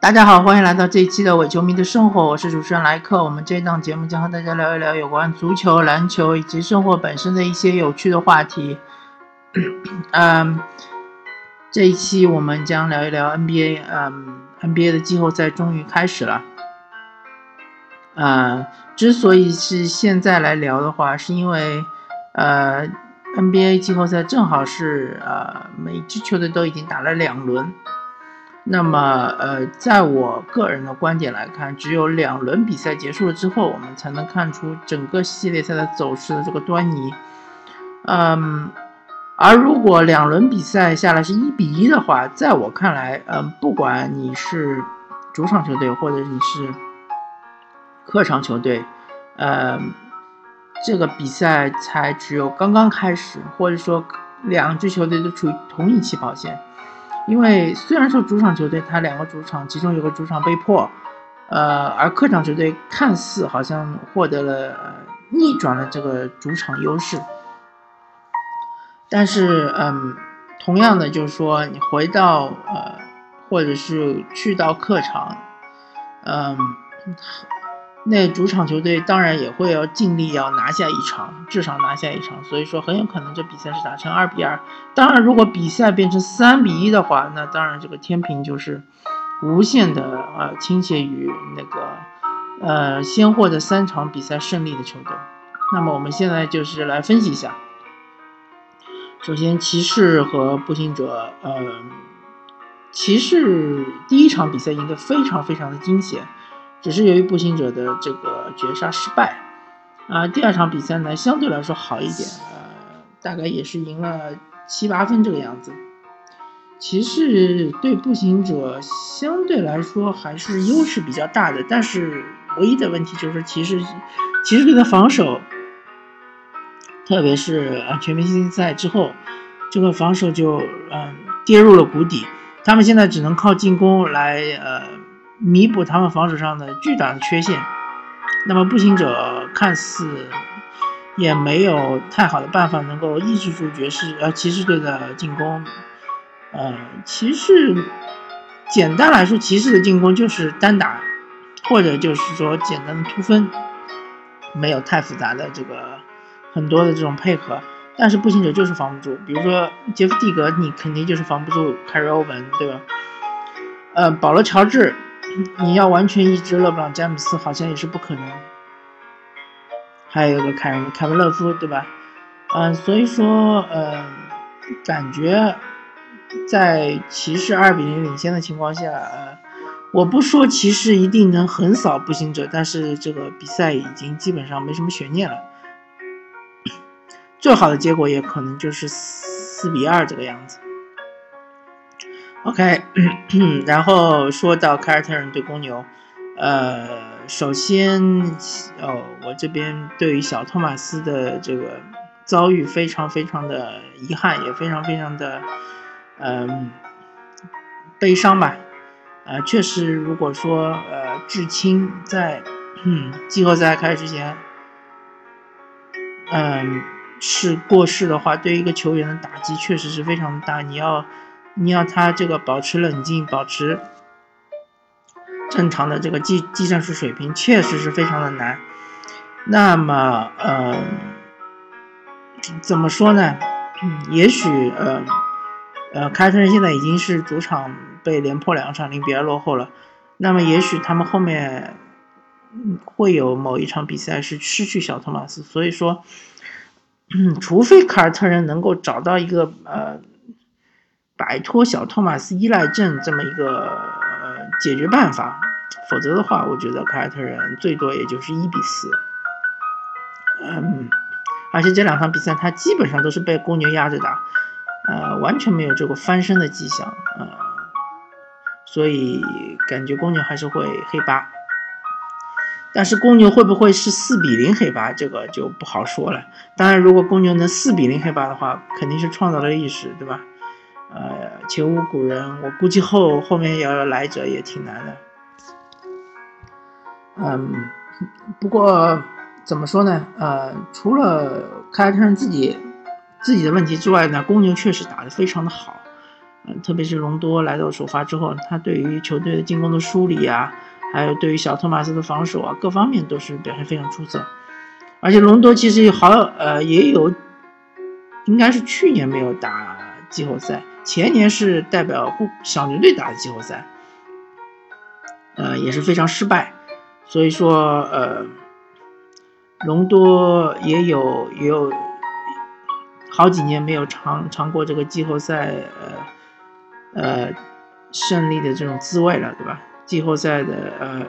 大家好，欢迎来到这一期的伪球迷的生活，我是主持人莱克。我们这档节目将和大家聊一聊有关足球、篮球以及生活本身的一些有趣的话题。嗯，这一期我们将聊一聊 NBA。嗯，NBA 的季后赛终于开始了。呃，之所以是现在来聊的话，是因为呃，NBA 季后赛正好是呃每支球队都已经打了两轮。那么，呃，在我个人的观点来看，只有两轮比赛结束了之后，我们才能看出整个系列赛的走势的这个端倪。嗯，而如果两轮比赛下来是一比一的话，在我看来，嗯，不管你是主场球队或者你是客场球队，呃，这个比赛才只有刚刚开始，或者说两支球队都处于同一起跑线。因为虽然说主场球队他两个主场其中有个主场被破，呃，而客场球队看似好像获得了逆转了这个主场优势，但是嗯，同样的就是说你回到呃，或者是去到客场，嗯。那主场球队当然也会要尽力要拿下一场，至少拿下一场。所以说很有可能这比赛是打成二比二。当然，如果比赛变成三比一的话，那当然这个天平就是无限的呃倾斜于那个呃先获得三场比赛胜利的球队。那么我们现在就是来分析一下。首先，骑士和步行者，呃，骑士第一场比赛赢得非常非常的惊险。只是由于步行者的这个绝杀失败，啊，第二场比赛呢相对来说好一点，呃，大概也是赢了七八分这个样子。骑士对步行者相对来说还是优势比较大的，但是唯一的问题就是骑士骑士队的防守，特别是啊全明星赛之后，这个防守就嗯跌入了谷底，他们现在只能靠进攻来呃。弥补他们防守上的巨大的缺陷，那么步行者看似也没有太好的办法能够抑制住爵士呃骑士队的进攻。呃，骑士简单来说，骑士的进攻就是单打，或者就是说简单的突分，没有太复杂的这个很多的这种配合。但是步行者就是防不住，比如说杰夫蒂格，你肯定就是防不住凯瑞欧文，对吧？呃，保罗乔治。你要完全抑制勒布朗詹姆斯，好像也是不可能。还有一个凯文凯文勒夫，对吧？嗯，所以说，呃，感觉在骑士二比零领先的情况下，呃，我不说骑士一定能横扫步行者，但是这个比赛已经基本上没什么悬念了。最好的结果也可能就是四比二这个样子。OK，然后说到凯尔特人对公牛，呃，首先，哦，我这边对于小托马斯的这个遭遇非常非常的遗憾，也非常非常的，嗯，悲伤吧。呃，确实，如果说呃，至亲在季后赛开始之前，嗯，是过世的话，对于一个球员的打击确实是非常大。你要。你要他这个保持冷静，保持正常的这个技技战术水平，确实是非常的难。那么，呃，怎么说呢？也许，呃，呃，凯尔特人现在已经是主场被连破两场，零比二落后了。那么，也许他们后面会有某一场比赛是失去小托马斯。所以说，嗯除非凯尔特人能够找到一个呃。摆脱小托马斯依赖症这么一个呃解决办法，否则的话，我觉得凯尔特人最多也就是一比四。嗯，而且这两场比赛他基本上都是被公牛压着打，呃，完全没有这个翻身的迹象，呃，所以感觉公牛还是会黑八。但是公牛会不会是四比零黑八，这个就不好说了。当然，如果公牛能四比零黑八的话，肯定是创造了历史，对吧？呃，前无古人，我估计后后面要来者也挺难的。嗯，不过怎么说呢？呃，除了凯尔特人自己自己的问题之外呢，公牛确实打得非常的好。嗯，特别是隆多来到首发之后，他对于球队的进攻的梳理啊，还有对于小托马斯的防守啊，各方面都是表现非常出色。而且隆多其实好呃也有，应该是去年没有打季后赛，前年是代表小牛队打的季后赛，呃也是非常失败。所以说呃，隆多也有也有好几年没有尝尝过这个季后赛呃。呃，胜利的这种滋味了，对吧？季后赛的呃，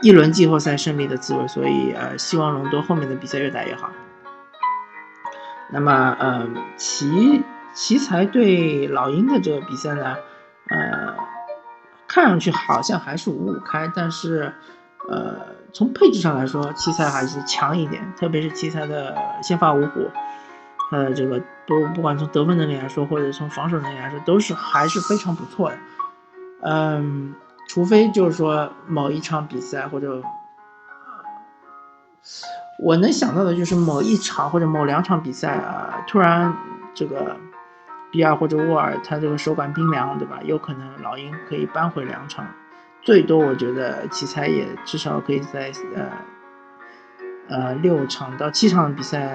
一轮季后赛胜利的滋味，所以呃，希望隆多后面的比赛越打越好。那么呃，其奇才对老鹰的这个比赛呢，呃，看上去好像还是五五开，但是呃，从配置上来说，奇才还是强一点，特别是奇才的先发五虎。呃，这个都不管从得分能力来说，或者从防守能力来说，都是还是非常不错的。嗯，除非就是说某一场比赛或者，我能想到的就是某一场或者某两场比赛啊，突然这个比尔或者沃尔他这个手感冰凉，对吧？有可能老鹰可以扳回两场，最多我觉得奇才也至少可以在呃。呃，六场到七场比赛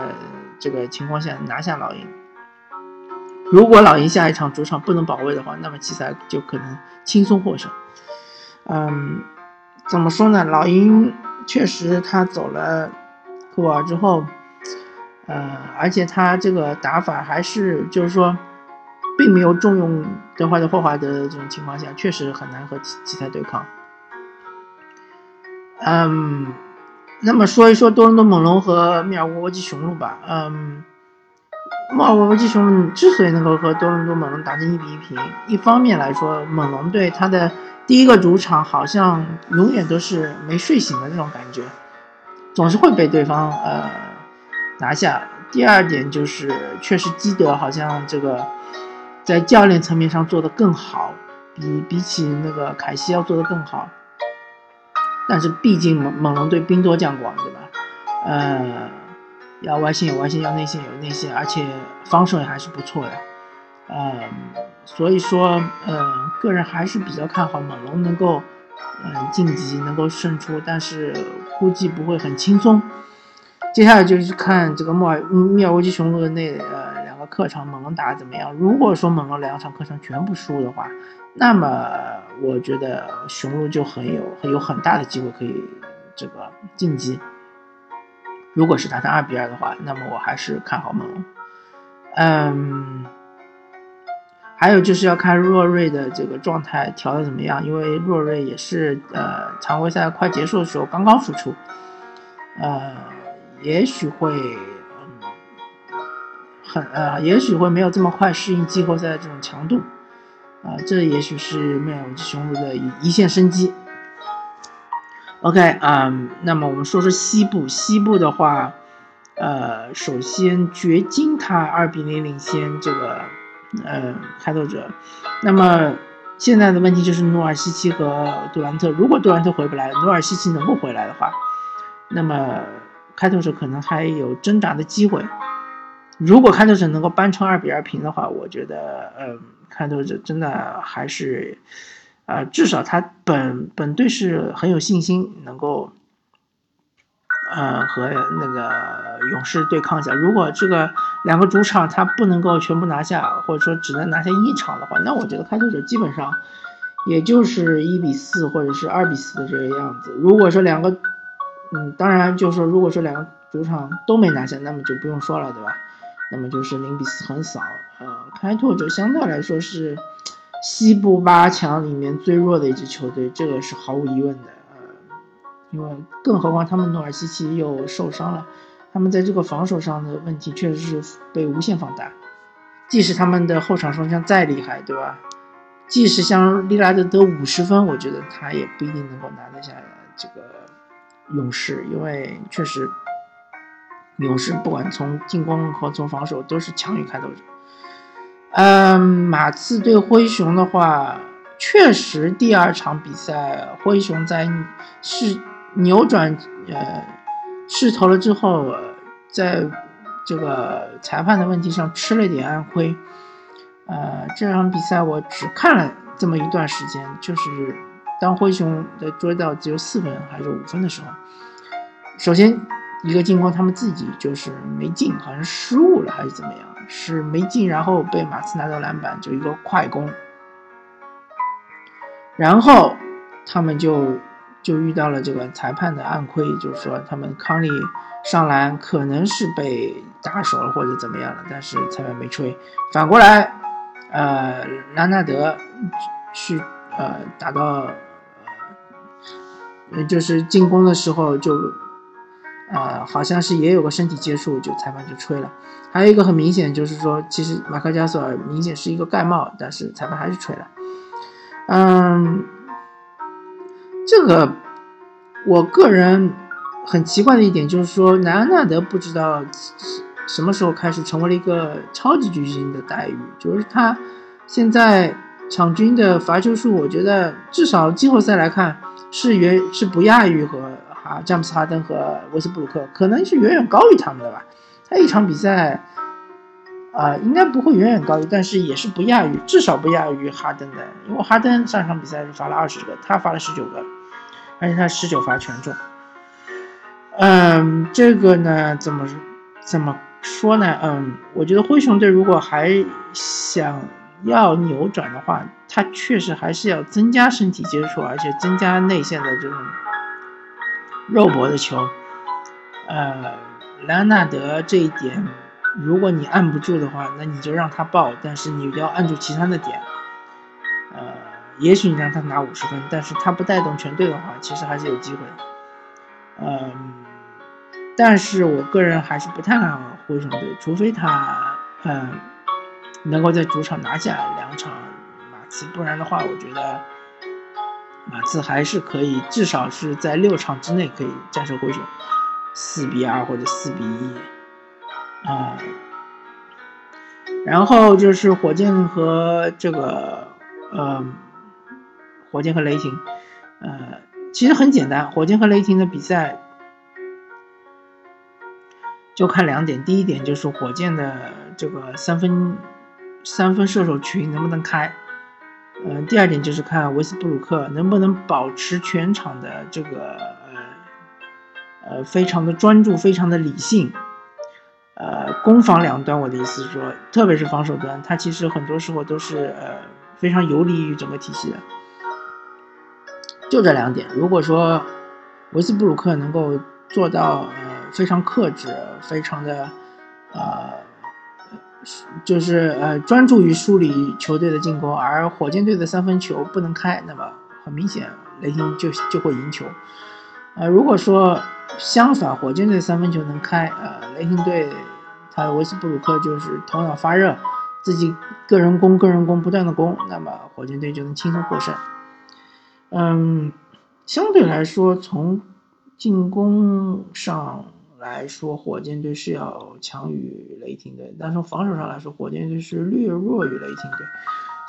这个情况下拿下老鹰。如果老鹰下一场主场不能保卫的话，那么奇才就可能轻松获胜。嗯，怎么说呢？老鹰确实他走了科沃尔之后，呃，而且他这个打法还是就是说，并没有重用德怀德霍华德这种情况下，确实很难和奇奇才对抗。嗯。那么说一说多伦多猛龙和密尔沃基雄鹿吧。嗯，密尔沃基雄鹿之所以能够和多伦多猛龙打成一比一平，一方面来说，猛龙队他的第一个主场好像永远都是没睡醒的那种感觉，总是会被对方呃拿下。第二点就是，确实基德好像这个在教练层面上做得更好，比比起那个凯西要做得更好。但是毕竟猛猛龙队兵多将广，对吧？呃，要外线有外线，要内线有内线，而且防守也还是不错的。呃，所以说，呃，个人还是比较看好猛龙能够，嗯，晋级，能够胜出，但是估计不会很轻松。接下来就是看这个莫尔密尔沃基雄鹿的那呃客场，猛龙打的怎么样？如果说猛龙两场客场全部输的话，那么我觉得雄鹿就很有很有很大的机会可以这个晋级。如果是打成二比二的话，那么我还是看好猛龙。嗯，还有就是要看若瑞的这个状态调的怎么样，因为若瑞也是呃常规赛快结束的时候刚刚复出，呃，也许会很呃，也许会没有这么快适应季后赛的这种强度。啊，这也许是妙基雄鹿的一一线生机。OK 啊，那么我们说说西部，西部的话，呃，首先掘金他二比零领先这个呃开拓者，那么现在的问题就是努尔西奇和杜兰特，如果杜兰特回不来，努尔西奇能够回来的话，那么开拓者可能还有挣扎的机会。如果开拓者能够扳成二比二平的话，我觉得，嗯，开拓者真的还是，呃，至少他本本队是很有信心能够，呃，和那个勇士对抗一下。如果这个两个主场他不能够全部拿下，或者说只能拿下一场的话，那我觉得开拓者基本上也就是一比四或者是二比四的这个样子。如果说两个，嗯，当然就是说，如果说两个主场都没拿下，那么就不用说了，对吧？那么就是零比四横扫，呃，开拓者相对来说是西部八强里面最弱的一支球队，这个是毫无疑问的，呃，因为更何况他们努尔西奇又受伤了，他们在这个防守上的问题确实是被无限放大，即使他们的后场双枪再厉害，对吧？即使像利拉德得五十分，我觉得他也不一定能够拿得下这个勇士，因为确实。勇士不管从进攻和从防守都是强于开拓者。嗯，马刺对灰熊的话，确实第二场比赛灰熊在是扭转呃势头了之后，在这个裁判的问题上吃了点暗亏。呃，这场比赛我只看了这么一段时间，就是当灰熊的追到只有四分还是五分的时候，首先一个进攻他们自己就是没进，好像失误了还是怎么样，是没进，然后被马刺拿到篮板，就一个快攻，然后他们就。就遇到了这个裁判的暗亏，就是说他们康利上篮可能是被打手了或者怎么样了，但是裁判没吹。反过来，呃，兰纳德去呃打到呃就是进攻的时候就呃好像是也有个身体接触，就裁判就吹了。还有一个很明显就是说，其实马克加索尔明显是一个盖帽，但是裁判还是吹了。嗯。这个，我个人很奇怪的一点就是说，南安纳德不知道什么时候开始成为了一个超级巨星的待遇，就是他现在场均的罚球数，我觉得至少季后赛来看是远是不亚于和啊詹姆斯哈登和威斯布鲁克，可能是远远高于他们的吧。他一场比赛啊，应该不会远远高于，但是也是不亚于，至少不亚于哈登的，因为哈登上场比赛是罚了二十个，他罚了十九个。而且他十九罚全中，嗯，这个呢，怎么怎么说呢？嗯，我觉得灰熊队如果还想要扭转的话，他确实还是要增加身体接触，而且增加内线的这种肉搏的球。呃，莱昂纳德这一点，如果你按不住的话，那你就让他爆，但是你要按住其他的点。呃。也许你让他拿五十分，但是他不带动全队的话，其实还是有机会。嗯，但是我个人还是不太看好灰熊队，除非他嗯能够在主场拿下两场马刺，不然的话，我觉得马刺还是可以，至少是在六场之内可以战胜灰熊，四比二或者四比一。啊，然后就是火箭和这个嗯。火箭和雷霆，呃，其实很简单。火箭和雷霆的比赛就看两点，第一点就是火箭的这个三分三分射手群能不能开，嗯，第二点就是看维斯布鲁克能不能保持全场的这个呃呃非常的专注，非常的理性。呃，攻防两端，我的意思是说，特别是防守端，他其实很多时候都是呃非常有利于整个体系的。就这两点，如果说维斯布鲁克能够做到呃非常克制，非常的呃就是呃专注于梳理球队的进攻，而火箭队的三分球不能开，那么很明显雷霆就就会赢球。呃，如果说相反，火箭队三分球能开，呃，雷霆队他维斯布鲁克就是头脑发热，自己个人攻个人攻不断的攻，那么火箭队就能轻松获胜。嗯，相对来说，从进攻上来说，火箭队是要强于雷霆队；但从防守上来说，火箭队是略弱于雷霆队。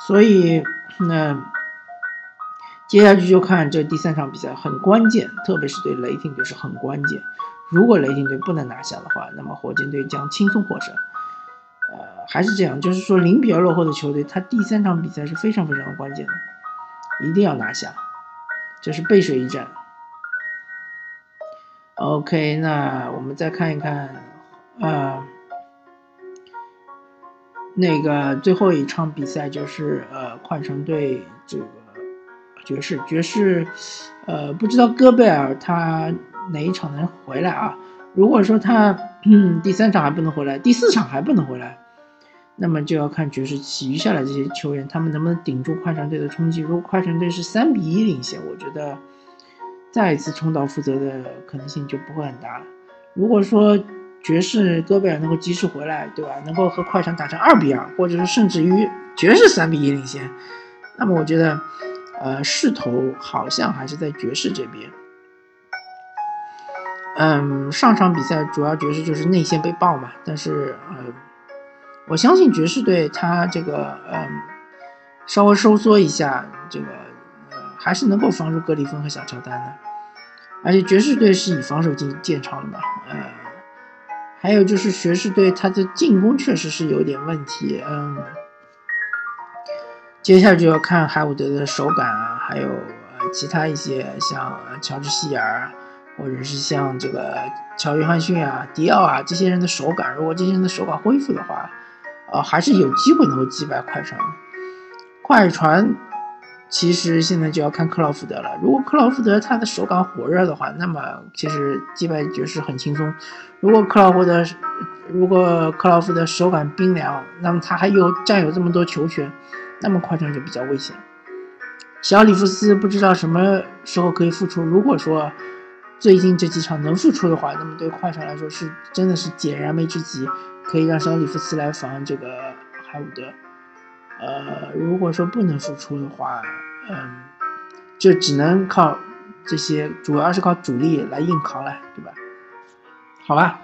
所以，那接下去就看这第三场比赛很关键，特别是对雷霆队是很关键。如果雷霆队不能拿下的话，那么火箭队将轻松获胜。呃，还是这样，就是说零比二落后的球队，他第三场比赛是非常非常关键的，一定要拿下。这是背水一战。OK，那我们再看一看，呃，那个最后一场比赛就是呃，快船队这个爵士，爵士，呃，不知道戈贝尔他哪一场能回来啊？如果说他第三场还不能回来，第四场还不能回来。那么就要看爵士其余下来这些球员，他们能不能顶住快船队的冲击。如果快船队是三比一领先，我觉得再一次重蹈覆辙的可能性就不会很大了。如果说爵士戈贝尔能够及时回来，对吧？能够和快船打成二比二，或者是甚至于爵士三比一领先，那么我觉得，呃，势头好像还是在爵士这边。嗯，上场比赛主要爵士就是内线被爆嘛，但是呃。我相信爵士队他这个嗯，稍微收缩一下，这个还是能够防住格里芬和小乔丹的。而且爵士队是以防守进见长的嘛，呃，还有就是爵士队他的进攻确实是有点问题，嗯，接下来就要看海伍德的手感啊，还有呃其他一些像乔治希尔，或者是像这个乔约翰逊啊、迪奥啊这些人的手感，如果这些人的手感恢复的话，呃，还是有机会能够击败快船。快船其实现在就要看克劳福德了。如果克劳福德他的手感火热的话，那么其实击败爵士很轻松。如果克劳福德如果克劳福德手感冰凉，那么他还有占有这么多球权，那么快船就比较危险。小里弗斯不知道什么时候可以复出。如果说最近这几场能复出的话，那么对快船来说是真的是解燃眉之急，可以让小里弗斯来防这个海伍德。呃，如果说不能复出的话，嗯，就只能靠这些，主要是靠主力来硬扛了，对吧？好吧，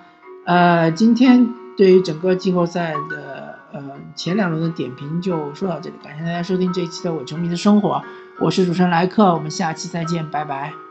呃，今天对于整个季后赛的呃前两轮的点评就说到这里，感谢大家收听这一期的《我球迷的生活》，我是主持人莱克，我们下期再见，拜拜。